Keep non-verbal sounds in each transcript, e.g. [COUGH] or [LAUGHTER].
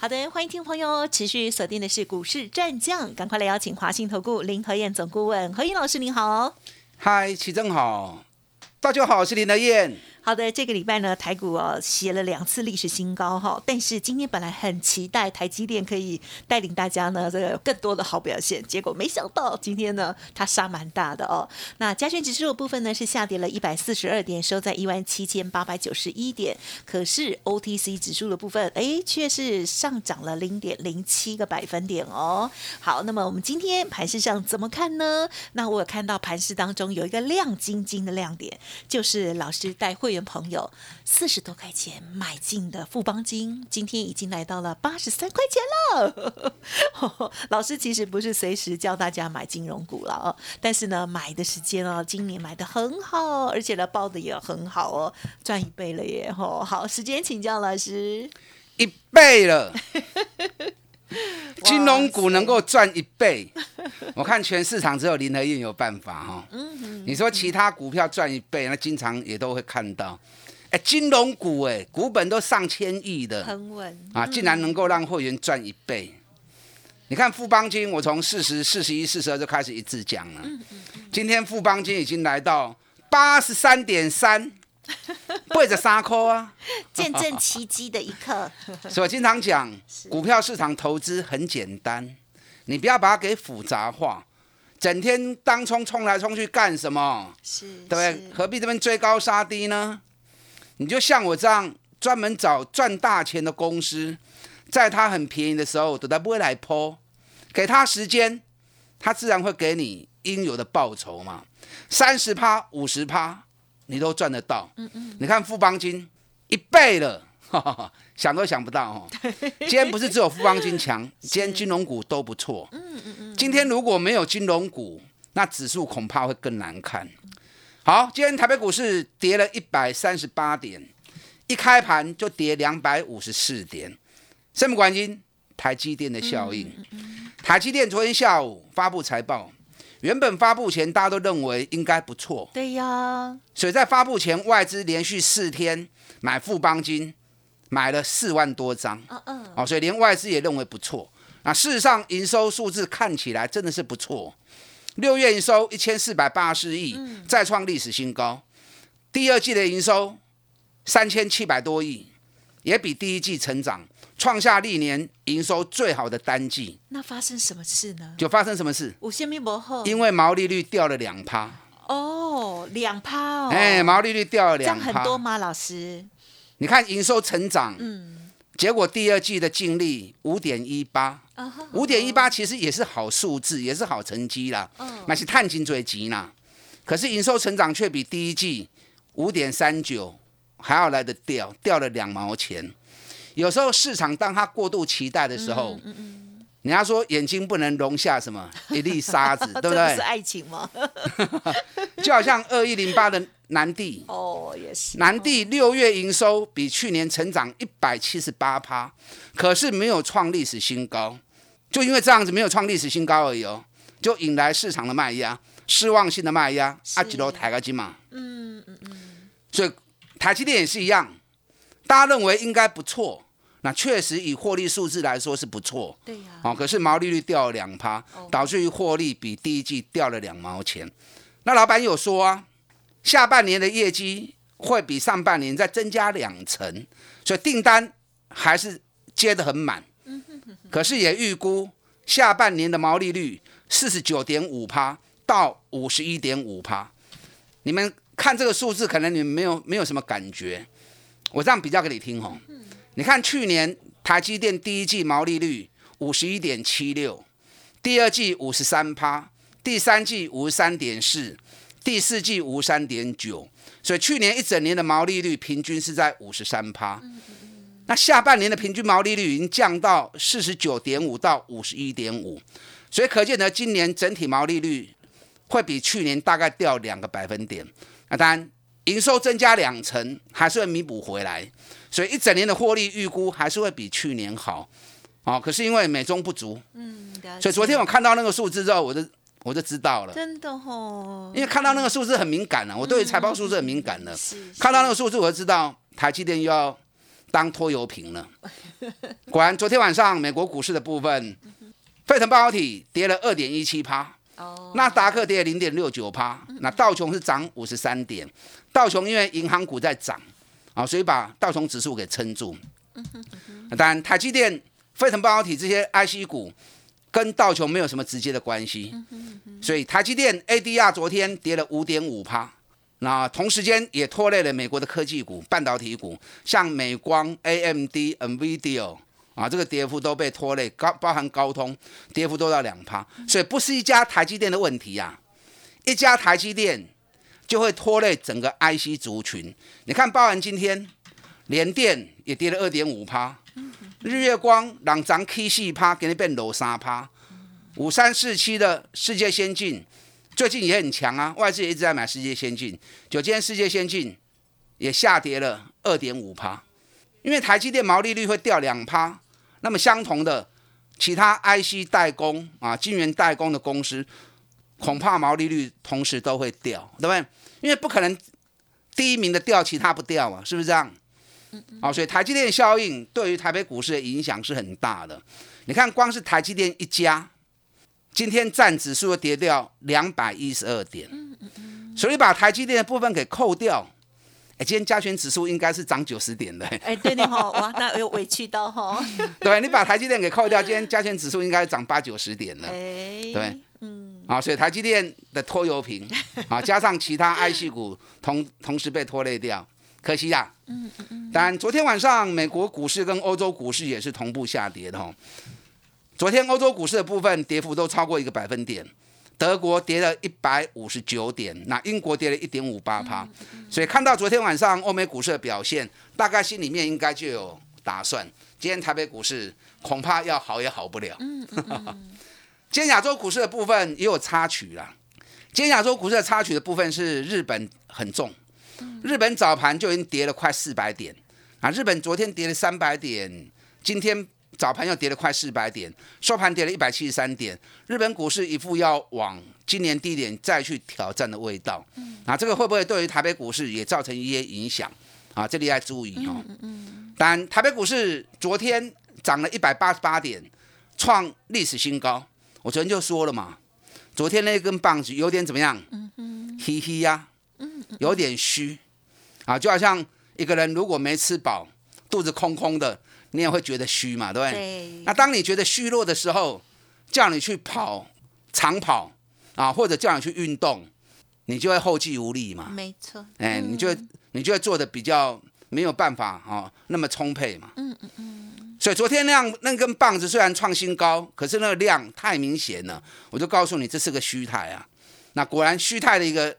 好的，欢迎听众朋友持续锁定的是股市战将，赶快来邀请华信投顾林和燕总顾问何燕老师，您好。嗨，齐正好，大家好，我是林和燕。好的，这个礼拜呢，台股哦写了两次历史新高哈，但是今天本来很期待台积电可以带领大家呢这个更多的好表现，结果没想到今天呢它杀蛮大的哦。那加权指数的部分呢是下跌了一百四十二点，收在一万七千八百九十一点，可是 OTC 指数的部分哎却是上涨了零点零七个百分点哦。好，那么我们今天盘市上怎么看呢？那我有看到盘市当中有一个亮晶晶的亮点，就是老师带会员。朋友四十多块钱买进的富邦金，今天已经来到了八十三块钱了。[LAUGHS] 老师其实不是随时教大家买金融股了哦，但是呢，买的时间哦，今年买的很好，而且呢，报的也很好哦，赚一倍了耶！好，时间请教老师，一倍了。[LAUGHS] 金融股能够赚一倍，我看全市场只有林和燕有办法哈。你说其他股票赚一倍，那经常也都会看到。哎，金融股哎，股本都上千亿的，很稳啊，竟然能够让会员赚一倍。你看富邦金，我从四十四十一、四十二就开始一直讲了。今天富邦金已经来到八十三点三。[LAUGHS] 背着沙扣啊，见证奇迹的一刻。[LAUGHS] 所以我经常讲，股票市场投资很简单，你不要把它给复杂化，整天当冲冲来冲去干什么？是，对不对？何必这边追高杀低呢？你就像我这样，专门找赚大钱的公司，在它很便宜的时候，等它不会来抛，给他时间，他自然会给你应有的报酬嘛，三十趴、五十趴。你都赚得到，嗯嗯，你看富邦金一倍了，[LAUGHS] 想都想不到哦。今天不是只有富邦金强，[LAUGHS] 今天金融股都不错。嗯嗯嗯。今天如果没有金融股，那指数恐怕会更难看。好，今天台北股市跌了一百三十八点，一开盘就跌两百五十四点。什么原因？台积电的效应。台积电昨天下午发布财报。原本发布前大家都认为应该不错，对呀。所以在发布前，外资连续四天买富邦金，买了四万多张。嗯嗯。哦，所以连外资也认为不错。那事实上，营收数字看起来真的是不错。六月营收一千四百八十亿，再创历史新高。第二季的营收三千七百多亿，也比第一季成长。创下历年营收最好的单季，那发生什么事呢？就发生什么事？五千米薄后，因为毛利率掉了两趴。哦，两趴哦。哎，毛利率掉了两趴，这样很多吗？老师，你看营收成长，嗯，结果第二季的净利五点一八，五点一八其实也是好数字，也是好成绩啦。嗯，那是探金最急啦。可是营收成长却比第一季五点三九还要来得掉，掉了两毛钱。有时候市场当它过度期待的时候，人家说眼睛不能容下什么 [LAUGHS] 一粒沙子，[LAUGHS] 对不对？是爱情吗？[LAUGHS] 就好像二一零八的南地哦，也是南地六月营收比去年成长一百七十八趴，可是没有创历史新高，就因为这样子没有创历史新高而已哦，就引来市场的卖压，失望性的卖压，阿吉罗抬个金嘛，嗯嗯嗯，所以台积电也是一样，大家认为应该不错。那确实以获利数字来说是不错，对呀，哦，可是毛利率掉了两趴，导致于获利比第一季掉了两毛钱。那老板有说啊，下半年的业绩会比上半年再增加两成，所以订单还是接得很满。[LAUGHS] 可是也预估下半年的毛利率四十九点五趴到五十一点五趴。你们看这个数字，可能你们没有没有什么感觉，我这样比较给你听哦。你看，去年台积电第一季毛利率五十一点七六，第二季五十三趴，第三季五十三点四，第四季五十三点九，所以去年一整年的毛利率平均是在五十三趴。那下半年的平均毛利率已经降到四十九点五到五十一点五，所以可见得今年整体毛利率会比去年大概掉两个百分点。那当然，营收增加两成，还是会弥补回来，所以一整年的获利预估还是会比去年好。哦，可是因为美中不足，嗯，所以昨天我看到那个数字之后，我就我就知道了。真的哦，因为看到那个数字很敏感了、我对于财报数字很敏感的。是看到那个数字，我就知道台积电又要当拖油瓶了。果然，昨天晚上美国股市的部分，费城半导体跌了二点一七趴，哦，纳达克跌零点六九趴，那道琼是涨五十三点。道琼因为银行股在涨啊，所以把道琼指数给撑住。当然，台积电、费城半导体这些 IC 股跟道琼没有什么直接的关系，所以台积电 ADR 昨天跌了五点五趴。那同时间也拖累了美国的科技股、半导体股，像美光、AMD、NVIDIA 啊，这个跌幅都被拖累，高包含高通跌幅都到两趴，所以不是一家台积电的问题呀、一家台积电就会拖累整个 IC 族群。你看，包含今天联电也跌了二点五趴，日月光两涨 K 四趴，给你变楼三趴，五三四七的世界先进最近也很强啊，外资也一直在买世界先进，就今天世界先进也下跌了二点五趴，因为台积电毛利率会掉两趴，那么相同的其他 IC 代工啊、晶圆代工的公司，恐怕毛利率同时都会掉，对不对？因为不可能第一名的掉，其他不掉啊，是不是这样？好、所以台积电效应对于台北股市的影响是很大的。你看，光是台积电一家，今天占指数跌掉两百一十二点，所以把台积电的部分给扣掉，哎，今天加权指数应该是涨九十点的，哎，对的哈，[LAUGHS] 哇，那有委屈到哈，[LAUGHS] 对你把台积电给扣掉，今天加权指数应该涨八九十点了。哎，对，嗯，啊，所以台积电的拖油瓶 [LAUGHS] 啊，加上其他 IC 股同同时被拖累掉，可惜呀、嗯嗯。当然，昨天晚上美国股市跟欧洲股市也是同步下跌的哈。昨天欧洲股市的部分跌幅都超过一个百分点，德国跌了一百五十九点，那英国跌了一点五八趴。所以看到昨天晚上欧美股市的表现，大概心里面应该就有打算，今天台北股市恐怕要好也好不了。[LAUGHS] 今天亚洲股市的部分也有插曲啦。今天亚洲股市的插曲的部分是日本很重，日本早盘就已经跌了快四百点啊！日本昨天跌了三百点，今天早盘又跌了快四百点，收盘跌了一百七十三点。日本股市一副要往今年低点再去挑战的味道，啊，这个会不会对于台北股市也造成一些影响啊？这里要注意哦。当然，台北股市昨天涨了一百八十八点，创历史新高。我昨天就说了嘛，昨天那根棒子有点怎么样？嘿嘿呀，有点虚啊，就好像一个人如果没吃饱，肚子空空的，你也会觉得虚嘛，对不对？对，那当你觉得虚弱的时候，叫你去跑长跑啊，或者叫你去运动，你就会后继无力嘛。没错，哎，你就会你就会做的比较没有办法哦，那么充沛嘛。嗯嗯嗯，所以昨天那样那根棒子虽然创新高，可是那个量太明显了，我就告诉你这是个虚态啊。那果然虚态的一个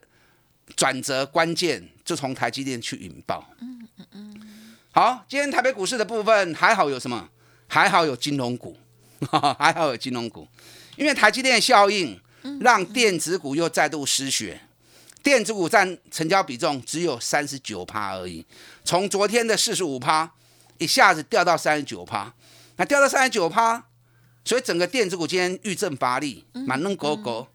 转折关键就从台积电去引爆。嗯嗯嗯。好，今天台北股市的部分还好有什么？还好有金融股，[LAUGHS] 还好有金融股，因为台积电效应让电子股又再度失血。电子股占成交比重只有三十九趴而已，从昨天的四十五趴一下子掉到三十九趴，那掉到三十九趴，所以整个电子股今天遇震乏力，满弄狗狗。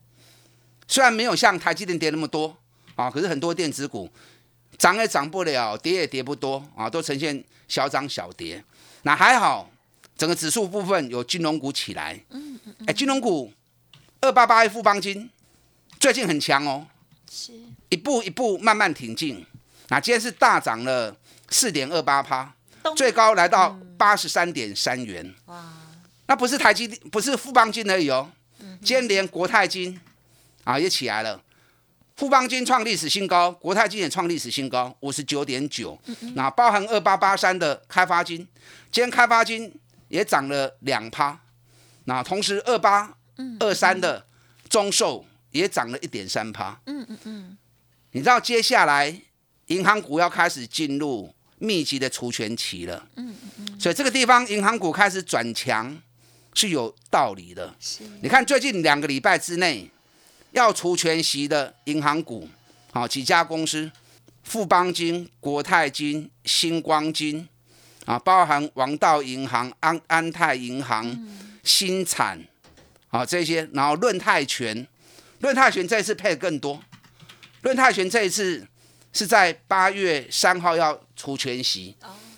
虽然没有像台积电跌那么多啊，可是很多电子股涨也涨不了，跌也跌不多啊，都呈现小涨小跌。那还好，整个指数部分有金融股起来。嗯哎，金融股二八八一富邦金最近很强哦，是，一步一步慢慢挺进。那今天是大涨了四点二八趴，最高来到八十三点三元。哇，那不是台积电，不是富邦金而已哦，今天连国泰金啊也起来了。富邦金创历史新高，国泰金也创历史新高，五十九点九。那包含二八八三的开发金，今天开发金也涨了两趴。那同时二八二三的中寿也涨了一点三趴。嗯嗯嗯，你知道接下来银行股要开始进入密集的除权期了。嗯嗯所以这个地方银行股开始转强是有道理的。是，你看最近两个礼拜之内，要除权息的银行股，好几家公司，富邦金、国泰金、星光金，啊，包含王道银行、安安泰银行、新产，啊这些，然后论泰全，论泰全这次配的更多，论泰全这一次是在八月三号要除权息，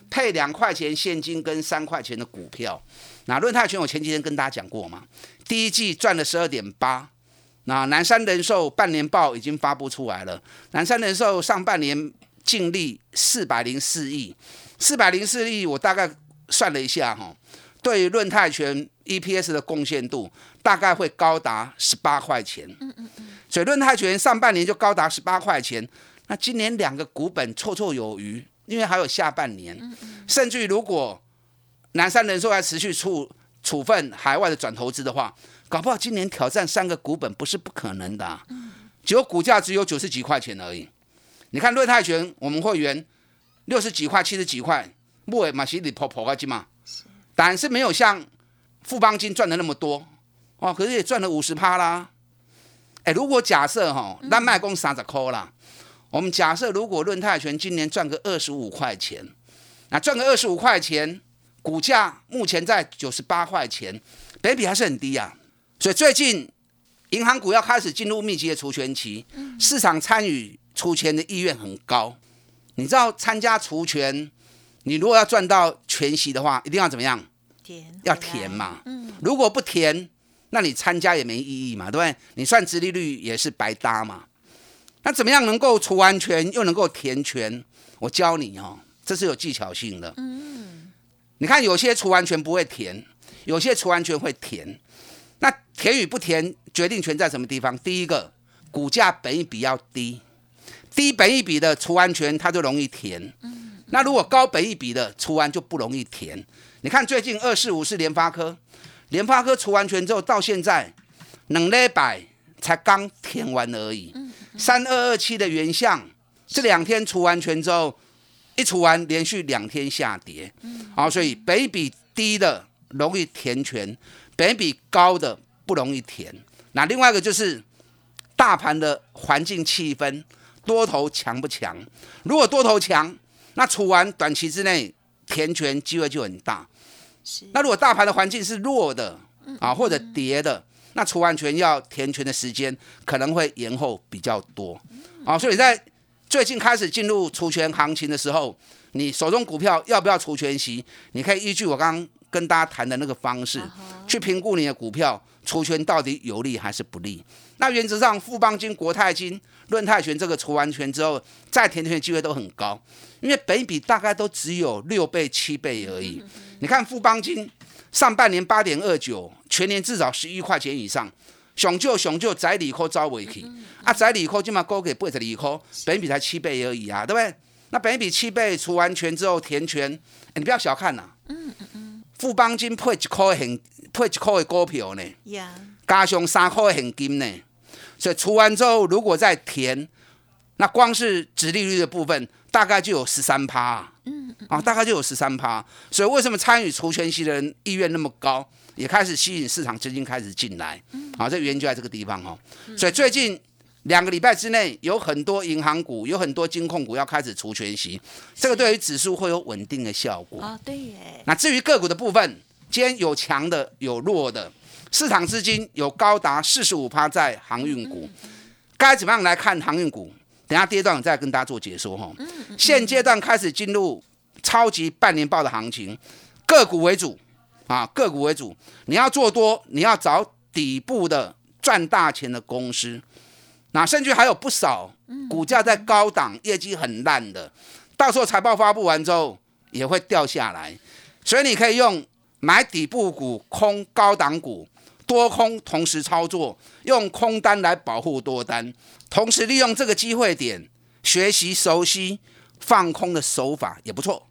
配两块钱现金跟三块钱的股票。那论泰全我前几天跟大家讲过嘛，第一季赚了十二点八。那南山人寿半年报已经发布出来了，南山人寿上半年净利四百零四亿，四百零四亿，我大概算了一下哈，对润泰全 EPS 的贡献度大概会高达十八块钱。嗯嗯嗯。所以润泰全上半年就高达十八块钱，那今年两个股本绰绰有余，因为还有下半年，甚至于如果南山人寿还持续处处分海外的转投资的话。搞不好今年挑战三个股本不是不可能的，结果股价只有九十几块钱而已。你看瑞泰拳，我们会员六十几块、七十几块，木尾马西里婆婆个金嘛，但是没有像富邦金赚的那么多哦，可是也赚了五十趴啦。哎，如果假设哈，那卖公三十块啦，我们假设如果论泰拳今年赚个二十五块钱，那赚个二十五块钱，股价目前在九十八块钱，北比还是很低啊。所以最近银行股要开始进入密集的除权期，市场参与除权的意愿很高。你知道参加除权，你如果要赚到全息的话，一定要怎么样？填要填嘛。嗯。如果不填，那你参加也没意义嘛，对不对？你算殖利率也是白搭嘛。那怎么样能够除完全又能够填全？我教你哦，这是有技巧性的。嗯。你看有些除完全不会填，有些除完全会填。那填与不填，决定权在什么地方？第一个，股价本益比要低，低本益比的除完全它就容易填。那如果高本益比的除完就不容易填。你看最近二四五是联发科，联发科除完全之后到现在冷了百才刚填完而已。三二二七的原相这两天除完全之后，一除完连续两天下跌。好，所以本益比低的容易填权。本比高的不容易填，那另外一个就是大盘的环境气氛，多头强不强？如果多头强，那除完短期之内填权机会就很大。那如果大盘的环境是弱的啊，或者跌的，那除完权要填权的时间可能会延后比较多。啊，所以在最近开始进入除权行情的时候，你手中股票要不要除权息？你可以依据我刚刚。跟大家谈的那个方式，去评估你的股票除权到底有利还是不利。那原则上，富邦金、国泰金、润泰权这个除完权之后再填权的机会都很高，因为本比大概都只有六倍、七倍而已。你看富邦金上半年八点二九，全年至少十一块钱以上，熊就熊就窄里科招尾去啊，窄里科就嘛高给八十里科，本比才七倍而已啊，对不对？那本比七倍除完权之后填权，你不要小看呐。嗯嗯嗯。富邦金配一块现配一块的股票呢，加上三块现金呢，所以除完之后，如果再填，那光是殖利率的部分，大概就有十三趴，嗯，啊，大概就有十三趴。所以为什么参与除权息的人意愿那么高，也开始吸引市场资金开始进来，啊，这原因就在这个地方哦。所以最近两个礼拜之内，有很多银行股，有很多金控股要开始除权息，这个对于指数会有稳定的效果啊。对耶。那至于个股的部分，今天有强的，有弱的，市场资金有高达四十五趴在航运股，该怎么样来看航运股？等下跌段再跟大家做解说哈。现阶段开始进入超级半年报的行情，个股为主啊，个股为主。你要做多，你要找底部的赚大钱的公司。那甚至还有不少股价在高档、业绩很烂的，到时候财报发布完之后也会掉下来，所以你可以用买底部股、空高档股、多空同时操作，用空单来保护多单，同时利用这个机会点学习熟悉放空的手法也不错。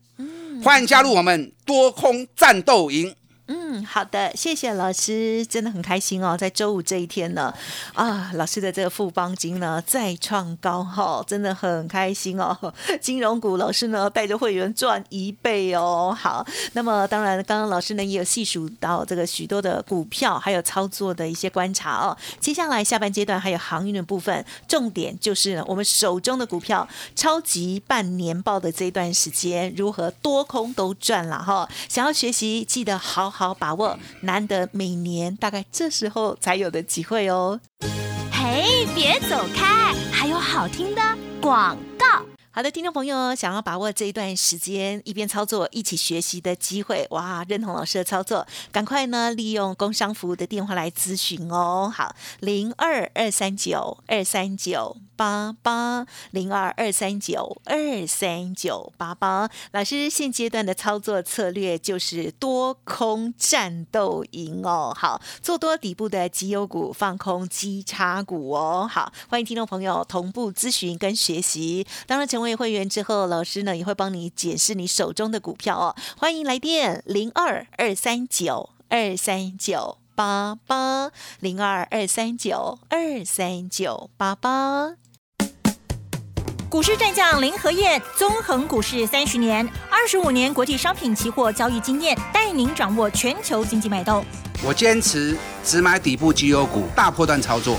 欢迎加入我们多空战斗营。嗯，嗯好的，谢谢老师，真的很开心哦，在周五这一天呢，啊，老师的这个富邦金呢再创高哈，真的很开心哦。[LAUGHS] 金融股老师呢带着会员赚一倍哦。好，那么当然，刚刚老师呢也有细数到这个许多的股票，还有操作的一些观察哦。接下来下半阶段还有航运的部分，重点就是我们手中的股票超级半年报的这段时间如何多空都赚了哈。想要学习，记得好好把握，难得每年大概这时候才有的机会哦。嘿，别走开，还有好听的广告。好的，听众朋友，想要把握这一段时间一边操作一起学习的机会，哇，认同老师的操作，赶快呢利用工商服务的电话来咨询哦。好，零二二三九二三九八八零二二三九二三九八八。老师现阶段的操作策略就是多空战斗营哦。好，做多底部的绩优股，放空基差股哦。好，欢迎听众朋友同步咨询跟学习，当然成为。会员之后，老师呢也会帮你解释你手中的股票哦。欢迎来电零二二三九二三九八八零二二三九二三九八八。股市战将林和燕，纵横股市三十年，二十五年国际商品期货交易经验，带您掌握全球经济脉动。我坚持只买底部绩优股，大波段操作。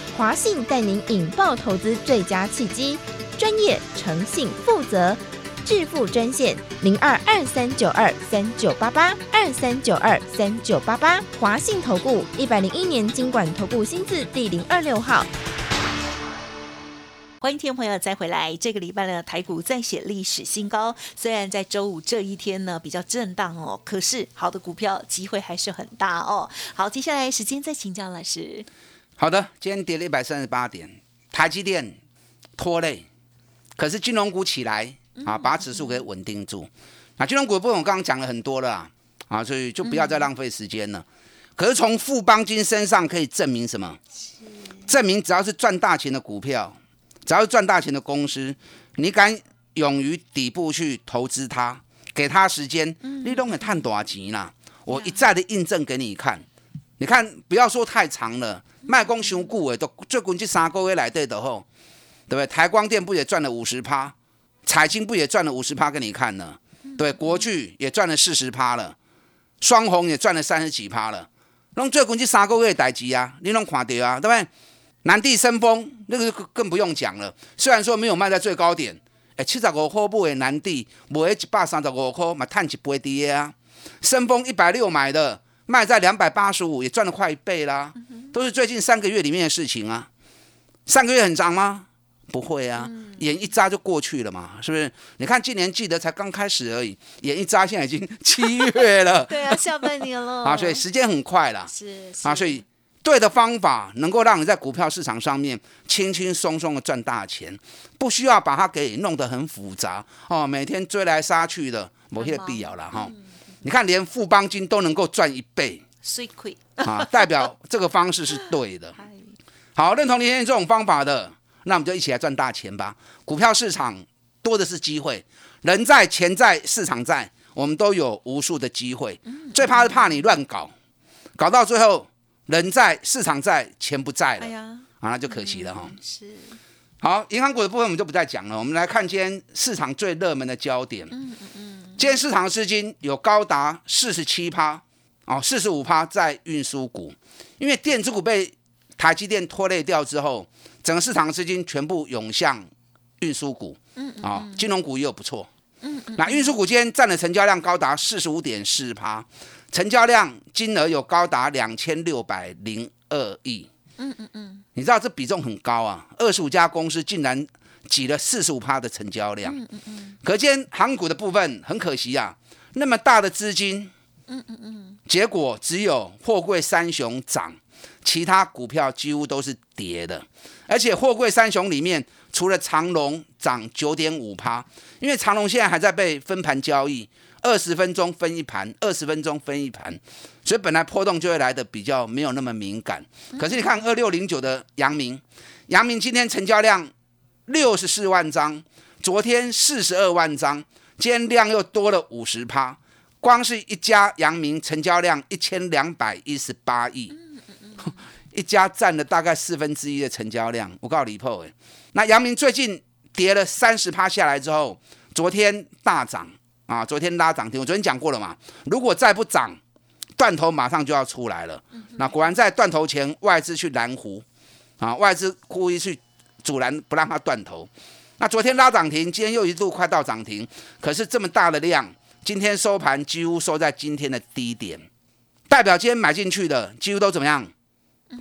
华信带您引爆投资最佳契机，专业、诚信、负责，致富专线零二二三九二三九八八二三九二三九八八。华信投顾一百零一年经管投顾新字第零二六号。欢迎听众朋友再回来。这个礼拜呢，台股再写历史新高。虽然在周五这一天呢比较震荡哦，可是好的股票机会还是很大哦。好，接下来时间再请教老师。好的，今天跌了一百三十八点，台积电拖累，可是金融股起来啊，把指数给稳定住。那金融股的部分我刚刚讲了很多了啊，所以就不要再浪费时间了。可是从富邦金身上可以证明什么？证明只要是赚大钱的股票，只要是赚大钱的公司，你敢勇于底部去投资它，给它时间，你都会赚大钱啦。我一再的印证给你看，你看不要说太长了。卖光熊股的，都最近这三个月来对的吼，对不对？台光电不也赚了五十趴，彩金不也赚了五十趴给你看呢？对，国巨也赚了四十趴了，双红也赚了三十几趴了。弄最近这三个月代志啊，你拢看到啊，对不对？南地升风那个更不用讲了，虽然说没有卖在最高点，哎，七十五块买的南地，买一百三十五块嘛，赚一倍跌啊。升风一百六买的，卖在两百八十五，也赚了快一倍啦。都是最近三个月里面的事情啊，上个月很涨吗？不会啊，眼一眨就过去了嘛，是不是？你看今年记得才刚开始而已，眼一眨现在已经七月了，[LAUGHS] 对啊，下半年了 [LAUGHS] 啊，所以时间很快了，是啊，所以对的方法能够让你在股票市场上面轻轻松松的赚大钱，不需要把它给弄得很复杂哦，每天追来杀去的，某些必要了哈。你看连富邦金都能够赚一倍。亏啊，代表这个方式是对的。[LAUGHS] 好，认同林先生这种方法的，那我们就一起来赚大钱吧。股票市场多的是机会，人在钱在市场在，我们都有无数的机会。最怕是怕你乱搞，搞到最后人在市场在，钱不在了，啊，那就可惜了哈。是。好，银行股的部分我们就不再讲了。我们来看今天市场最热门的焦点。嗯嗯嗯。今天市场的资金有高达四十七趴。哦，四十五趴在运输股，因为电子股被台积电拖累掉之后，整个市场资金全部涌向运输股。嗯嗯。啊，金融股也有不错。嗯嗯。那运输股今天占的成交量高达四十五点四趴，成交量金额有高达两千六百零二亿。嗯嗯嗯。你知道这比重很高啊，二十五家公司竟然挤了四十五趴的成交量。嗯嗯嗯。可见航股的部分很可惜啊，那么大的资金。嗯嗯嗯，结果只有货柜三雄涨，其他股票几乎都是跌的。而且货柜三雄里面，除了长隆涨九点五趴，因为长隆现在还在被分盘交易，二十分钟分一盘，二十分钟分一盘，所以本来波动就会来的比较没有那么敏感。可是你看二六零九的阳明，阳明今天成交量六十四万张，昨天四十二万张，今天量又多了五十趴，光是一家阳明成交量一千两百一十八亿。[LAUGHS] 一家占了大概四分之一的成交量，我告诉李破哎，那阳明最近跌了三十趴下来之后，昨天大涨啊，昨天拉涨停，我昨天讲过了嘛，如果再不涨，断头马上就要出来了。那果然在断头前，外资去拦湖啊，外资故意去阻拦不让它断头。那昨天拉涨停，今天又一度快到涨停，可是这么大的量，今天收盘几乎收在今天的低点，代表今天买进去的几乎都怎么样？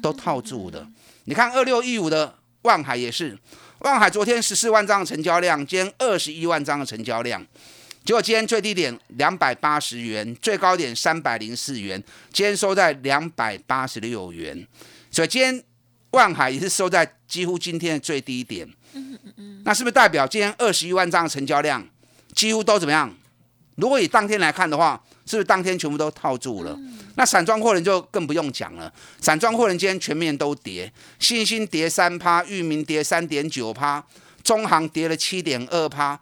都套住的，你看二六一五的望海也是，望海昨天十四万张的成交量，今天二十一万张的成交量，结果今天最低点两百八十元，最高点三百零四元，今天收在两百八十六元，所以今天望海也是收在几乎今天的最低点。嗯嗯嗯，那是不是代表今天二十一万张的成交量几乎都怎么样？如果以当天来看的话，是不是当天全部都套住了？那散装货人就更不用讲了，散装货人今天全面都跌，信心跌三趴，裕民跌三点九趴，中行跌了七点二趴，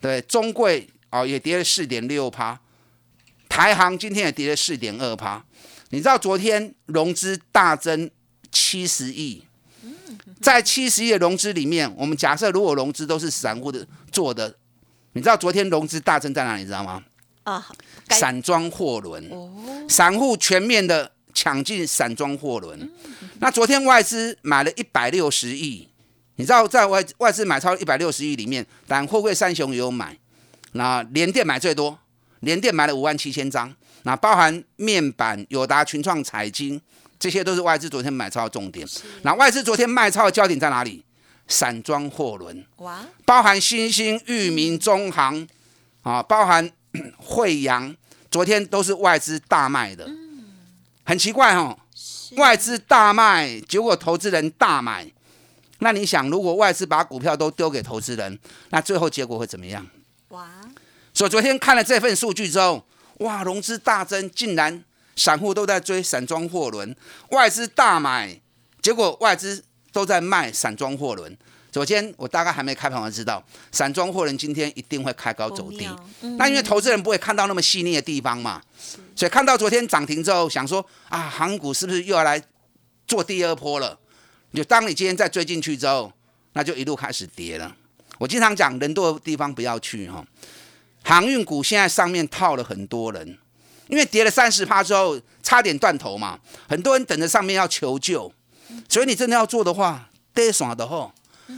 对，中贵哦也跌了四点六趴，台行今天也跌了四点二趴。你知道昨天融资大增七十亿，在七十亿的融资里面，我们假设如果融资都是散户的做的，你知道昨天融资大增在哪里？你知道吗？啊，散装货轮，散户全面的抢进散装货轮。那昨天外资买了一百六十亿，你知道在外外资买超一百六十亿里面，但货柜三雄也有买。那联电买最多，联电买了五万七千张。那包含面板、友达、群创、彩晶，这些都是外资昨天买超的重点。那外资昨天卖超的焦点在哪里？散装货轮，哇，包含新兴、裕民、中航，啊，包含。[CLEARS THROAT] 惠阳昨天都是外资大卖的，很奇怪哦。外资大卖，结果投资人大买。那你想，如果外资把股票都丢给投资人，那最后结果会怎么样？哇！所以昨天看了这份数据之后，哇，融资大增，竟然散户都在追散装货轮，外资大买，结果外资都在卖散装货轮。昨天我大概还没开盘，我知道散装货轮今天一定会开高走低。那因为投资人不会看到那么细腻的地方嘛，所以看到昨天涨停之后，想说啊，航股是不是又要来做第二波了？就当你今天再追进去之后，那就一路开始跌了。我经常讲，人多的地方不要去哈。航运股现在上面套了很多人，因为跌了三十趴之后，差点断头嘛，很多人等着上面要求救。所以你真的要做的话，跌爽的吼。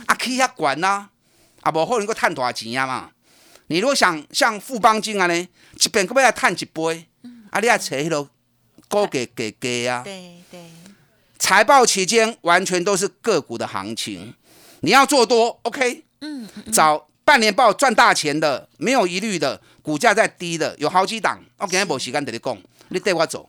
啊，去遐管呐，啊，无可能够赚大钱啊嘛。你如果想像富邦金啊呢，一边搁要来赚一杯，啊，你要找迄个高给给给啊。对对。财报期间完全都是个股的行情，你要做多，OK。嗯。找半年报赚大钱的，没有疑虑的，股价在低的，有好几档。我今天无时间跟你讲，你带我走。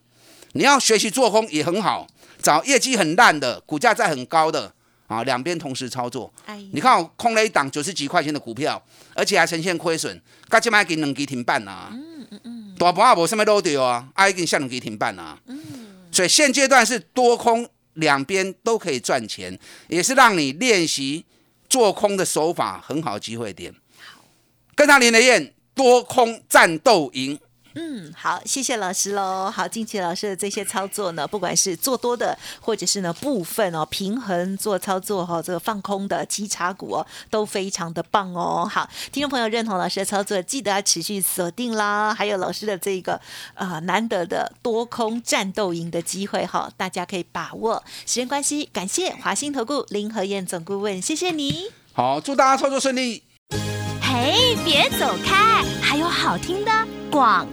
你要学习做空也很好，找业绩很烂的，股价在很高的。啊，两边同时操作，你看我空了一档九十几块钱的股票，而且还呈现亏损，刚才买给两基停板啊，嗯嗯嗯，大盘也无什么漏掉啊，啊已经下两基停板啊，嗯，所以现阶段是多空两边都可以赚钱，也是让你练习做空的手法很好机会点。跟上林德燕，多空战斗赢。嗯，好，谢谢老师喽。好，近期老师的这些操作呢，不管是做多的，或者是呢部分哦平衡做操作哈，这个放空的基查股哦，都非常的棒哦。好，听众朋友认同老师的操作，记得要持续锁定啦。还有老师的这个呃难得的多空战斗营的机会哈，大家可以把握。时间关系，感谢华兴投顾林和燕总顾问，谢谢你。好，祝大家操作顺利。嘿，别走开，还有好听的广。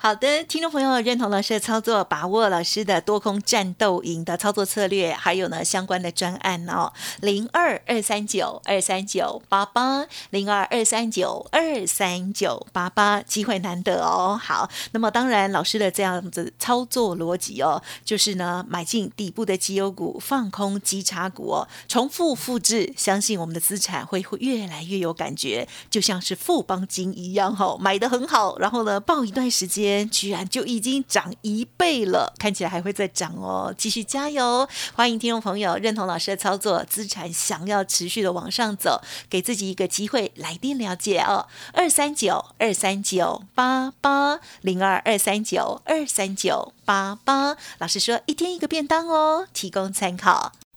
好的，听众朋友认同老师的操作，把握老师的多空战斗营的操作策略，还有呢相关的专案哦，零二二三九二三九八八，零二二三九二三九八八，机会难得哦。好，那么当然老师的这样子操作逻辑哦，就是呢买进底部的绩优股，放空基差股哦，重复复制，相信我们的资产会会越来越有感觉，就像是富邦金一样哈、哦，买的很好，然后呢抱一段时间居然就已经涨一倍了，看起来还会再涨哦，继续加油！欢迎听众朋友认同老师的操作，资产想要持续的往上走，给自己一个机会，来电了解哦，二三九二三九八八零二二三九二三九八八，老师说一天一个便当哦，提供参考。